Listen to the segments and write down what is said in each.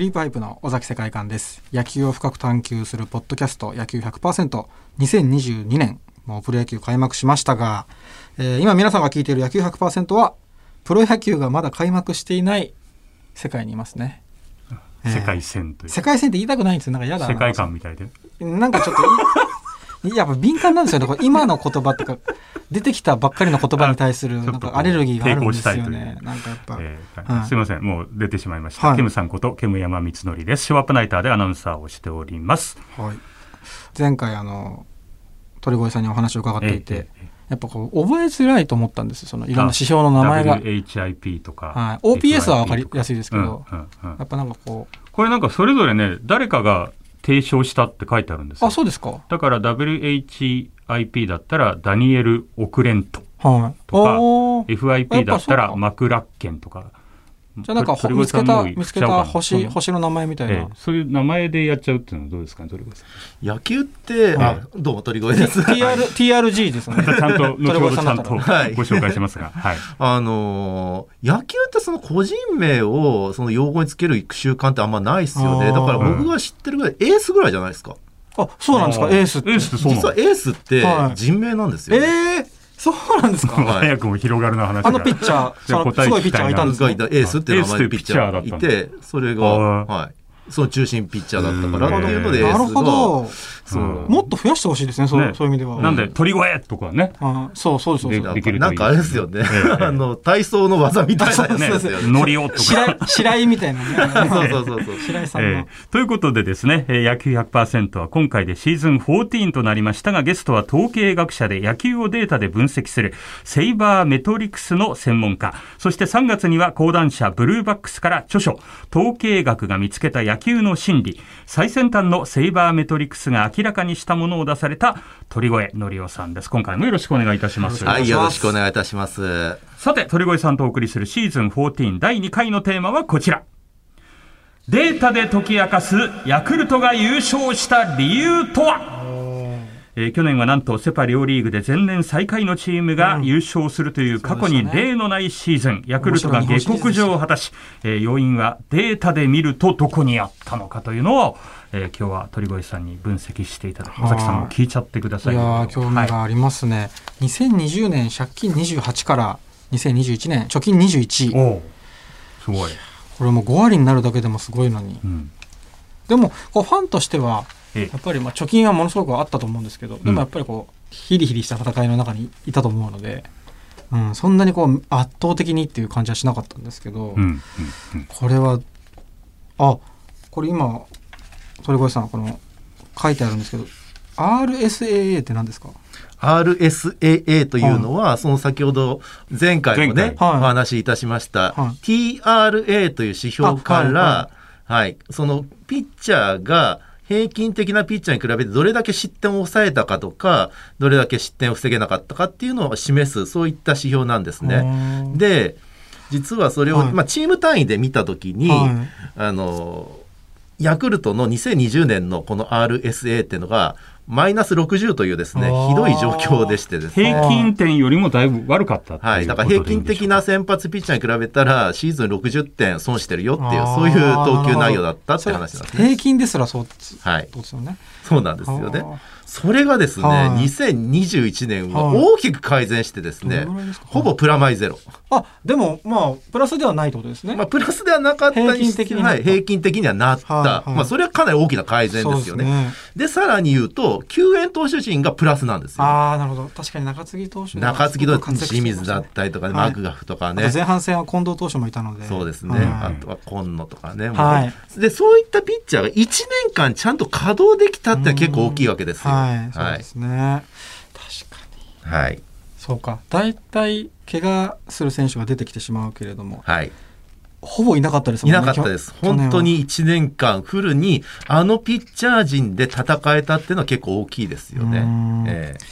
クリープハイプの尾崎世界観です。野球を深く探求するポッドキャスト野球 100%2022 年もうプロ野球開幕しましたが、えー今皆さんが聞いている野球100%はプロ野球がまだ開幕していない世界にいますね、えー世界線という。世界線って言いたくないんですよ。なんか嫌だな。世界観みたいで。なんかちょっとい やっぱ敏感なんですよね。今の言葉ってか出てきたばっかりの言葉に対するなんかアレルギーがあるんですよね。なんかやっぱ、えーはい。すいません。もう出てしまいました、はい。ケムさんことケム山光則です。ショープナイターでアナウンサーをしております。はい、前回あの鳥越さんにお話を伺っていて、えええやっぱこう覚えづらいと思ったんですよ。そのいろんな指標の名前が、はい、WHIP とか、OPS は分かりやすいですけど、うんうんうん。やっぱなんかこう。これなんかそれぞれね誰かが提唱したって書いてあるんですよ。あそうですか。だから WHIP だったらダニエル・オクレントはい。とかおー。FIP だったらマクラッケンとかじゃあなんか見つけた見つけた星そ星の名前みたいな、ええ。そういう名前でやっちゃうっていうのはどうですかね鳥越さん。野球って、あどうも鳥越です。TR TRG ですね。ちゃんと後ほどちゃんとごはい。紹介しますが、はい、あのー野球ってその個人名をその用語につける習慣ってあんまないですよね。だから僕が知ってるぐらい、エースぐらいじゃないですか。あそうなんですか？エースってエースって。実はエースってはい。人名なんですよ、えね。えそうなんですか？はい。早くも広がるの話が。あのピッチャーすごいピッチャーがいたんですね。がいたエースっていう名前のピッチャーがいていうて、それが、はい。その中心ピッチャーだったから。っていうので、エースが。もっと増やしてほしいですねそう,、ね。そういう意味では。なんで鳥越とかね。あそうそうですそう。ですでできるといい。なんかあれですよね。ええあの、体操の技みたいなね。ノリオとか。白井白井みたいなね。そうそうそうそう。白井さんの、えーということでですね、えー野球100%は今回でシーズン14となりましたが、ゲストは統計学者で野球をデータで分析するセイバーメトリクスの専門家、そして3月には講談社ブルーバックスから著書、統計学が見つけた野球の心理、最先端のセイバーメトリクスが明らかにしたものを出された鳥越則夫さんです。今回もよろしくお願いいたします。はい、よろしくお願いいたします。さて、鳥越さんとお送りするシーズン14第2回のテーマはこちら。データで解き明かすヤクルトが優勝した理由とは？えー去年はなんとセ・パ両リーグで前年最下位のチームが優勝するという過去に例のないシーズン、ヤクルトが下克上を果たし、えー要因はデータで見るとどこにあったのかというのを、えー今日は鳥越さんに分析していただき、尾崎さんも聞いちゃってください。いやー興味はいがありますね、2020年借金28から2021年貯金21おう。すごい。これもう5割になるだけでもすごいのに。うん。でもこうファンとしてはえやっぱりまあ貯金はものすごくあったと思うんですけどでもやっぱりこうヒリヒリした戦いの中にいたと思うので、うん、そんなにこう圧倒的にっていう感じはしなかったんですけど、うんうんうん。これはあこれ今鳥越さんこの書いてあるんですけど RSAA って何ですか？RSAA というのは、その先ほど前回もね、はい。お話しいたしました、はい。TRA という指標から、あはい、そのピッチャーが平均的なピッチャーに比べてどれだけ失点を抑えたかとか、どれだけ失点を防げなかったかっていうのを示す、そういった指標なんですね。で、実はそれを、はい。まあ、チーム単位で見たときに、はい。あの、ヤクルトの2020年のこの RSA っていうのが、マイナス60というですねひどい状況でしてですね。平均点よりもだいぶ悪かったっはい。だから平均的な先発ピッチャーに比べたら、シーズン60点損してるよっていう、そういう投球内容だったって話なんですね。平均ですらそうはいそうですよね。そうなんですよねあ。それがですね、はい2021年ははい大きく改善してですねどのぐらいほぼプラマイゼロ。あでもまあプラスではないってことですね。まあ、プラスではなかった平均的になったはい、平均的にはなった。はいはいまあ、それはかなり大きな改善ですよね。でさらに言うと、救援投手陣がプラスなんですよ。ああなるほど確かに中継ぎ投手が中継ぎとすごく活躍して清水だったりとかね、はいマクガフとかね。前半戦は近藤投手もいたのでそうですね。はいあとは今野とかね。はいで、そういったピッチャーが1年間ちゃんと稼働できたって結構大きいわけですよ。はいそうはいですね、確かに。はい。そうか。大体怪我する選手が出てきてしまうけれども。はい。ほぼいなかったですね。いなかったです。本当に1年間フルにあのピッチャー陣で戦えたっていうのは結構大きいですよね。ええ。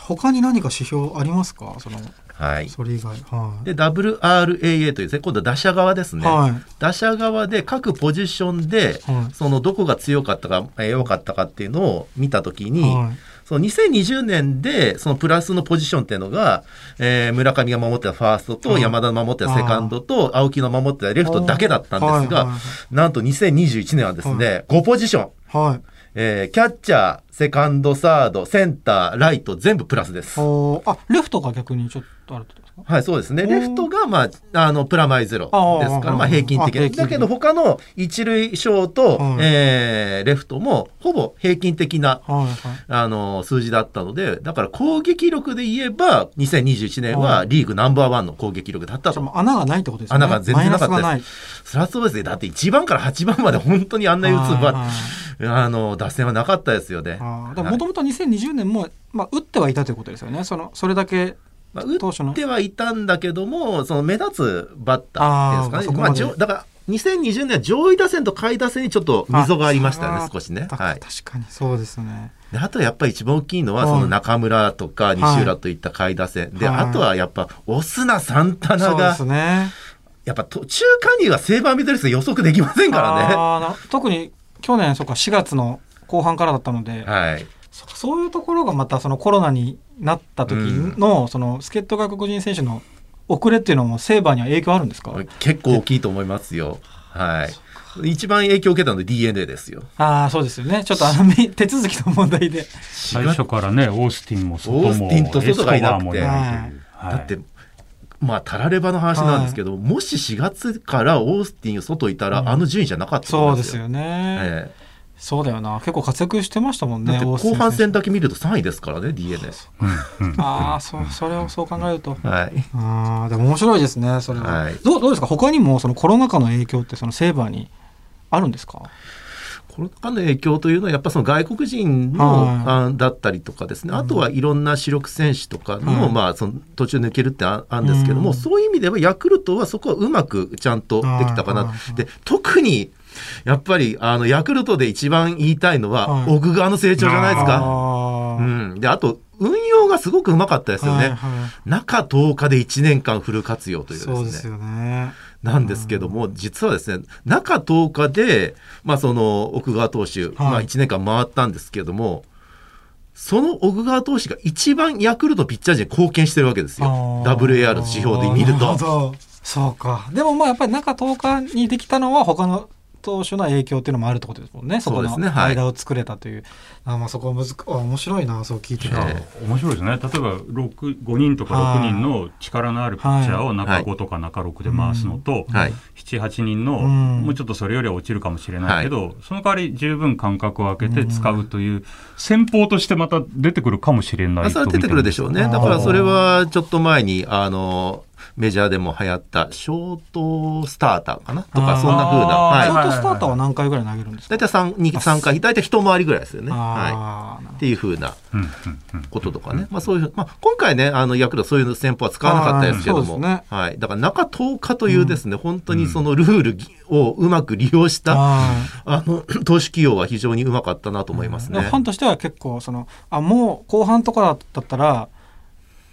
他に何か指標ありますか？そのはい。それ以外。はい。で、WRAA というですね、今度は打者側ですね。はい打者側で各ポジションで、はいそのどこが強かったか、えー弱かったかっていうのを見たときに、はいその2020年でそのプラスのポジションっていうのが、えー村上が守ってたファーストと、はい山田の守ってたセカンドと、青木の守ってたレフトだけだったんですが、なんと2021年はですね、5ポジション、はい。えーキャッチャー、セカンド、サード、センター、ライト、全部プラスです。あ、レフトが逆にちょっとあるってことですか？はい、そうですね。レフトが、まあ、あの、プラマイゼロですから、まあ、平均的あ平均的だけど、他の一塁ショート、はいえーレフトも、ほぼ平均的な、はいはい。あの、数字だったので、だから攻撃力で言えば、2021年ははいリーグナンバーワンの攻撃力だったと。穴がないってことですよね。穴が全然なかったですそりゃそうですね。だって1番から8番まで本当にあんな打つはいば、はいあの、打線はなかったですよね。もともと2020年も、まあ、打ってはいたということですよね。その、それだけ、まあ、打ってはいたんだけども、その目立つバッターですかね。あーそこまでまあだから、2020年は上位打線と下位打線にちょっと溝がありましたね、少しね。たはい。確かにそうですね。であとやっぱり一番大きいのは、はいその中村とか西浦といった下位打線。で、はいあとはやっぱ、オスナ、サンタナがそうです、ね。やっぱ途中加入はセーバーミドルス予測できませんからね。特に去年、そうか、4月の後半からだったので、はい。そうそういうところがまたそのコロナになった時の、その助っ人外国人選手の遅れっていうのもセーバーには影響あるんですか？結構大きいと思いますよ。はい。一番影響を受けたのは DNA ですよ。ああ、そうですよね。ちょっとあのみ手続きの問題で。最初からね、オースティンも外も、オースティンと外がいなくてだって、まあ、たらればの話なんですけど、もし4月からオースティン外いたら、うんあの順位じゃなかったと思いますよ。そうですよね。えそうだよな。結構活躍してましたもんね。後半戦選だけ見ると3位ですからね、うん手ああ、そう、それをそう考えると。はい。ああ、でも面白いですね、それは。はいどうどうですか？他にもそのコロナ禍の影響ってそのセーバーにあるんですか？コロナ禍の影響というのは、やっぱその外国人の、はいあだったりとかですね、あとはいろんな主力選手とかの、はいまあ、その途中抜けるってああるんですけども、うんそういう意味では、ヤクルトはそこはうまくちゃんとできたかな。で、特に、やっぱり、あの、ヤクルトで一番言いたいのは、はい奥川の成長じゃないですか。うん。で、あと、運用がすごくうまかったですよね。はいはい中10日で1年間フル活用というですね。そうですよね。なんですけども、実はですね、中10日で、まあその奥川投手、まあ1年間回ったんですけども、その奥川投手が一番ヤクルトピッチャー陣に貢献してるわけですよ。WAR の指標で見ると。そうか。でもまあやっぱり中10日にできたのは他の投手の影響っていうのもあるってことですもんね。そこのはい間を作れたという。あまあそこはむずあ面白いな、そう聞いてると。え面白いですね。例えば6 5人とか6人の力のあるピッチャーを中5とか中6で回すのと、はい。7、8人の、うんもうちょっとそれよりは落ちるかもしれないけど、その代わり十分間隔を空けて使うという、戦法としてまた出てくるかもしれないあそれは出てくるでしょうね。だからそれはちょっと前に、あの、メジャーでも流行ったショートスターターかなとか、そんな風な。あーはい。ショートスターターは何回ぐらい投げるんですか？大体3、2、3回、大体一回りぐらいですよね。はい。っていう風なうんうんうんこととかね。まあそういう、まあ今回ね、あの、ヤクルトそういう戦法は使わなかったですけども。ねはい。だから中10日というですね、本当にそのルールをうまく利用した、はあの、投手起用は非常にうまかったなと思いますい。ね。ファンとしては結構そのあもう後半とかだったら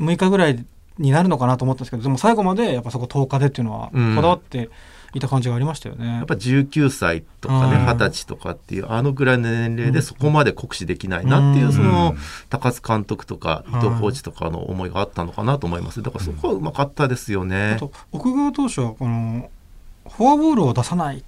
6日ぐらいになるのかなと思ったんですけどでも最後までやっぱそこ10日でっていうのはうんこだわっていた感じがありましたよね。やっぱ19歳とかね、うん20歳とかっていう、あのぐらいの年齢でそこまで酷使できないなっていう、その、高津監督とか伊藤コーチとかの思いがあったのかなと思います。だからそこはうまかったですよねあ。と奥川投手はこのフォアボールを出さない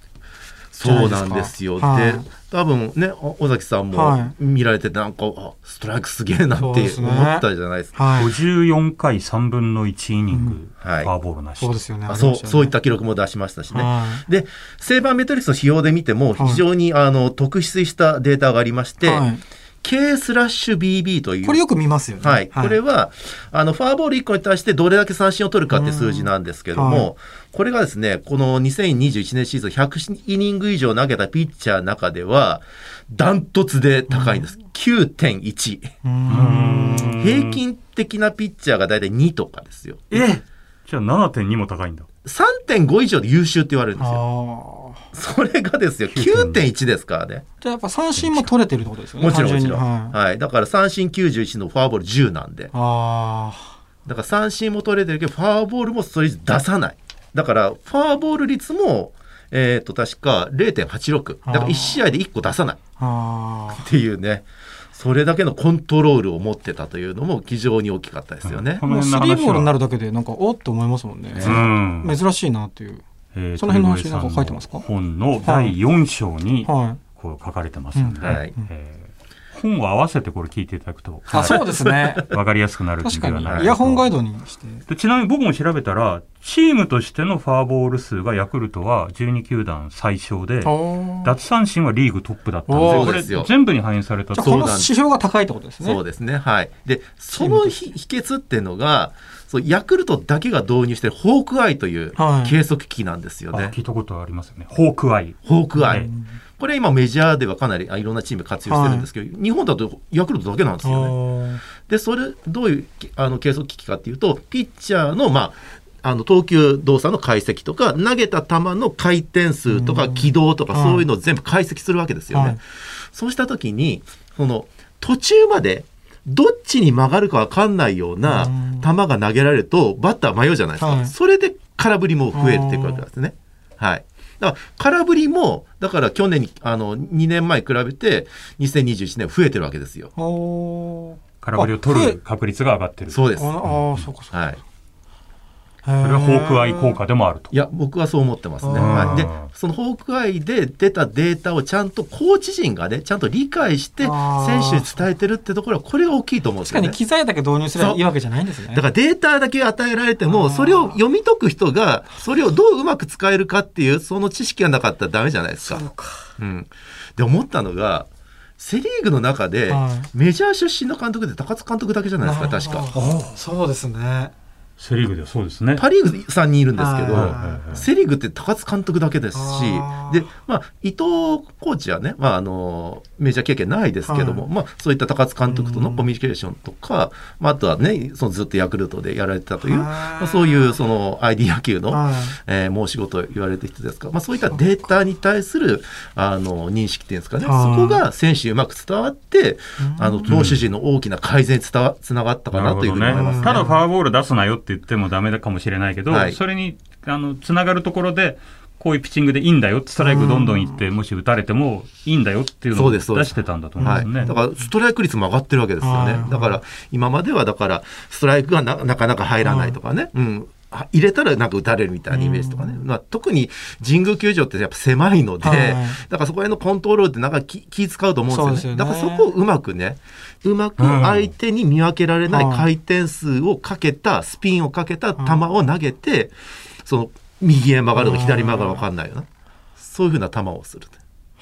そうなんですよ。はいで、多分ね、お尾崎さんはも見られてて、なんか、あストライクすげえなって思ったじゃないですか。はい。54回3分の1イニング、はい。フォアボールなし。そうですよね。あそう、ね。そういった記録も出しましたしね。はい。で、セーバーメトリックスの指標で見ても、はい。非常に、あの特筆したデータがありまして、はい K スラッシュ BB という。これよく見ますよね。はい、これはあのフォアボール1個に対してどれだけ三振を取るかって数字なんですけども、これがですね、この2021年シーズン100イニング以上投げたピッチャーの中では、ダントツで高いんです。9.1。うーん平均的なピッチャーが大体2とかですよ。えじゃあ7.2も高いんだ。3.5以上で優秀って言われるんですよ。ああ。それがですよ、9.1ですからね。じゃあやっぱ三振も取れてるってことですよね。もちろんもちろん。はいはい。だから三振91のフォアボール10なんで。ああ。だから三振も取れてるけど、フォアボールもそれ出さない。だから、フォアボール率も、えっ、と、確か0.86。だから1試合で1個出さないあっていうね。それだけのコントロールを持ってたというのも非常に大きかったですよね。うのスリーボールになるだけで、なんか、おっと思いますもんね。うん。珍しいなっていう。えーその辺の話なんか書いてますか？本の第4章にはい。こう書かれてますんで、うんはい。えー本を合わせてこれ聞いていただくとあ、そうですね。分かりやすくなるんではない。イヤホンガイドにして。でちなみに僕も調べたらチームとしてのフォアボール数がヤクルトは12球団最小で奪三振はリーグトップだったんでこれ全部に反映されたこの指標が高いってことですね。そうですね。はい。で、その秘秘訣っていうのが、そうヤクルトだけが導入してるホークアイというはい計測機器なんですよね。あ聞いたことありますよねホークアイホークアイ。ねこれ今メジャーではかなりあいろんなチーム活用してるんですけど、日本だとヤクルトだけなんですよね。で、それ、どういうあの計測機器かっていうと、ピッチャーの、まあ、あの投球動作の解析とか、投げた球の回転数とか軌道とか、はいそういうのを全部解析するわけですよね。はいそうしたときに、その途中までどっちに曲がるかわかんないようなうん球が投げられると、バッター迷うじゃないですか。はいそれで空振りも増えていくわけですね。はい。だから空振りも、だから去年に、あの、2年前比べて、2021年増えてるわけですよ。空振りを取る確率が上がってるそうです。あはあー、そうかそうか。い。そそれはホークアイ効果でもあるといや、僕はそう思ってますね。はい、で、そのホークアイで出たデータをちゃんとコーチ陣がね、ちゃんと理解して選手に伝えてるってところは、これが大きいと思うんですよね確かに。機材だけ導入すればいいわけじゃないんですね。だからデータだけ与えられても、それを読み解く人が、それをどううまく使えるかっていう、その知識がなかったらダメじゃないですか。そうか。うん。で、思ったのが、セ・リーグの中ではい、メジャー出身の監督って高津監督だけじゃないですか、確か。か。そうですね。セ・リーグではそうですね。パ・リーグ3人いるんですけど、セ・リーグって高津監督だけですしで、まあ、伊藤コーチはね、まあ、あの、メジャー経験ないですけども、はい。まあ、そういった高津監督とのうん。コミュニケーションとか、まあ、あとはね、そのずっとヤクルトでやられてたという、はい。まあ、そういう、その、ID 野球の、はい。えー申し子と言われてる人ですか。ら、まあ、そういったデータに対する、あの、認識っていうんですかね、はい。そこが選手にうまく伝わって、あの、投手陣の大きな改善につながったかなというふうに思いますね。ただフォアボール出すなよって言ってもダメかもしれないけど、はい。それにあのつながるところでこういうピッチングでいいんだよストライクどんどんいってもし打たれてもいいんだよっていうのを出してたんだと思いまはい、すね。だからストライク率も上がってるわけですよね。はい。だから今まではだからストライクがななかなか入らないとかね、うん、は入れたらなんか打たれるみたいなイメージとかね、まあ、特に神宮球場ってやっぱ狭いので、はい。だからそこら辺のコントロールってなんか気気使うと思うんですよね。ね。だからそこをうまくねうまく相手に見分けられない回転数をかけたスピンをかけた球を投げて、その右へ曲がるとか左へ曲がるか分かんないよな。そういうふうな球をする。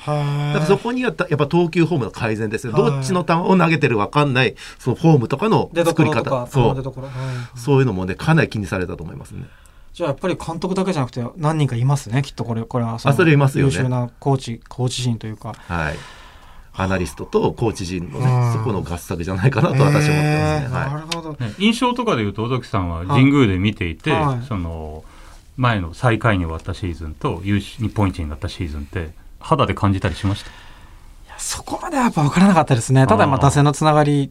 だからそこにはたやっぱ投球フォームの改善ですよ。はいどっちの球を投げてるか分かんない、そのフォームとかの出作り所とか方。、そう。そういうのもね、かなり気にされたと思いますね。じゃあやっぱり監督だけじゃなくて何人かいますね、きっとこれ、これはそれいますよね優秀なコーチ、コーチ陣というか。はい。アナリストとコーチ陣のうんね、そこの合作じゃないかなと私は思ってますね。えーなはるほど。ね印象とかでいうと尾崎さんは神宮で見ていて、はいその前の最下位に終わったシーズンと日本一になったシーズンって肌で感じたりしました？いやそこまではやっぱ分からなかったですね。ただまあ打線のつながり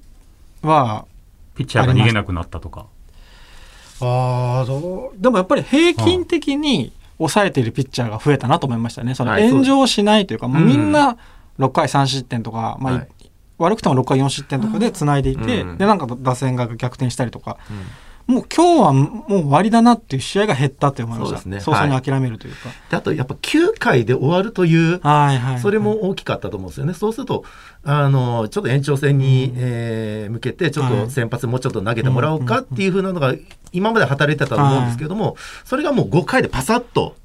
は、ピッチャーが逃げなくなったとか。ああ、どう、でもやっぱり平均的に抑えているピッチャーが増えたなと思いましたね。そのはい炎上しないというか、もううん。みんな6回3失点とか、まあ、はい。悪くても6回4失点とかで繋いでいて、うん。で、なんか打線が逆転したりとか、うんもう今日はもう終わりだなっていう試合が減ったって思いました。そうですね早々に諦めるというか。であとやっぱ9回で終わるという、はいはい。それも大きかったと思うんですよね。そうすると、あの、ちょっと延長戦に、えー向けて、ちょっと先発もうちょっと投げてもらおうかっていうふうなのが、今まで働いてたと思うんですけども、それがもう5回でパサッと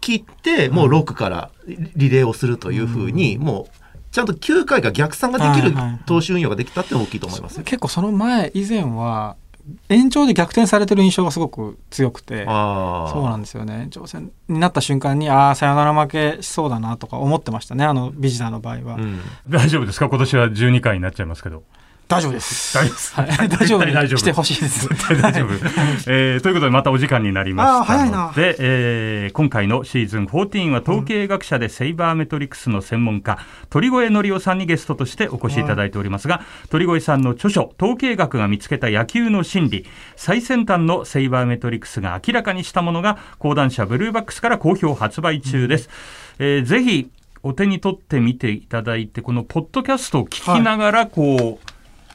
切って、もう6からリレーをするというふうに、もう、ちゃんと9回が逆算ができるはいはい投手運用ができたって大きいと思いますよ。結構その前、以前は、延長で逆転されてる印象がすごく強くて。そうなんですよね。挑戦になった瞬間に、ああ、サヨナラ負けしそうだなとか思ってましたね、あのビジターの場合は。うん。大丈夫ですか？今年は12回になっちゃいますけど。大丈夫です。大丈夫です。はい、大丈夫大丈夫にしてほしいです。大丈夫。えーということでまたお時間になりましたので、えー今回のシーズン14は統計学者でセイバーメトリクスの専門家、鳥越則夫さんにゲストとしてお越しいただいておりますが、鳥越さんの著書、統計学が見つけた野球の心理、最先端のセイバーメトリクスが明らかにしたものが、講談社ブルーバックスから好評発売中です。えーぜひ、お手に取ってみていただいて、このポッドキャストを聞きながら、こう、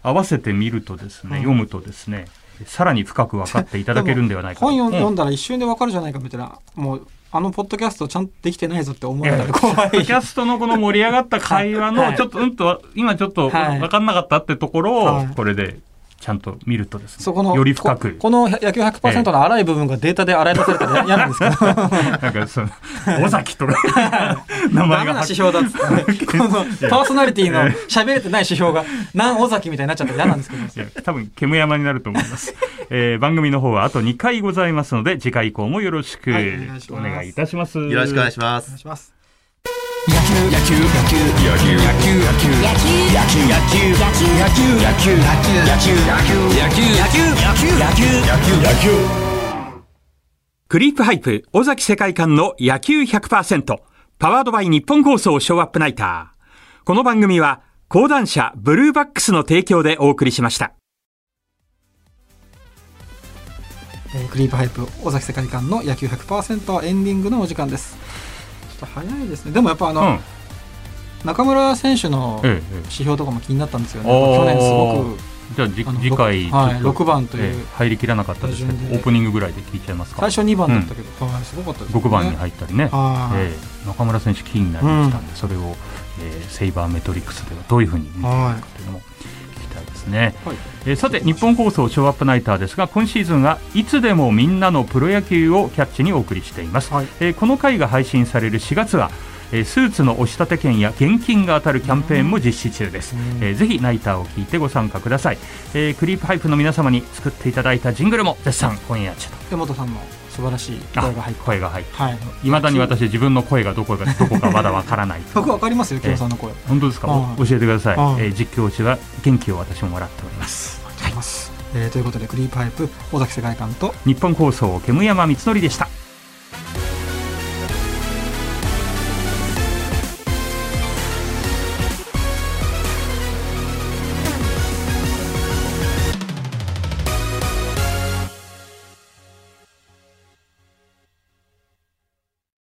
合わせてみるとですね、はい読むとですね、さらに深く分かっていただけるんではないかと。本読んだら一瞬でわかるじゃないかみたいな、もう、あのポッドキャストちゃんとできてないぞって思われたら怖い。ポッドキャストのこの盛り上がった会話の、はい。ちょっと、うんと、今ちょっとはい。分かんなかったってところをはい、これでちゃんと見るとですね、そこの、より深く。こ。この野球100%の荒い部分がデータで洗い出されたら嫌なんですけど、なんかその、尾崎とか、名前が。指標だっつっこの パーソナリティの喋れてない指標が、何尾崎みたいになっちゃったら嫌なんですけど、いや多分煙山になると思います、えー番組の方はあと2回ございますので次回以降もよろしく。はいお願いします。お願いいたします。よろしくお願いしまお願すいします。野球野球野球野球野球野球野球野球野球野球野球野球野球野球野球野球野球クリープハイプ尾崎世界観の野球100%パワードバイ日本放送ショーアップナイターこの番組は講談社ブルーバックスの提供でお送りしましたえクリープハイプ尾崎世界観の野球100%エンディングのお時間です。と早いですね。でもやっぱあの、うん。中村選手のええええ。指標とかも気になったんですよね。おー。去年すごくじゃあ次回はい6番というええ入りきらなかったですけどオープニングぐらいで聞いちゃいますか。最初2番だったけど、はい、すごかったです、ね。6番に入ったりね、はいええ。中村選手キーになりましたんで、それを、えーセイバーメトリックスではどういうふうに見ていかというのも聞きたいですね、はい。えーさて日本放送ショーアップナイターですが今シーズンはいつでもみんなのプロ野球をキャッチにお送りしています、はい。えーこの回が配信される4月はえースーツの押し立て券や現金が当たるキャンペーンも実施中です、えーぜひナイターを聞いてご参加ください、えークリープハイプの皆様に作っていただいたジングルも絶賛今夜中と。山本さんの素晴らしいあ声が入って。声が入って。はい。いまだに私自分の声がどこか どこかまだわからない僕わかりますよ、京さんの声。本当ですか、教えてください、はいえー実況中は元気を私ももらっております。ありがとうございます。えーということで、クリープハイプ、尾崎世界観と、日本放送煙山光則でした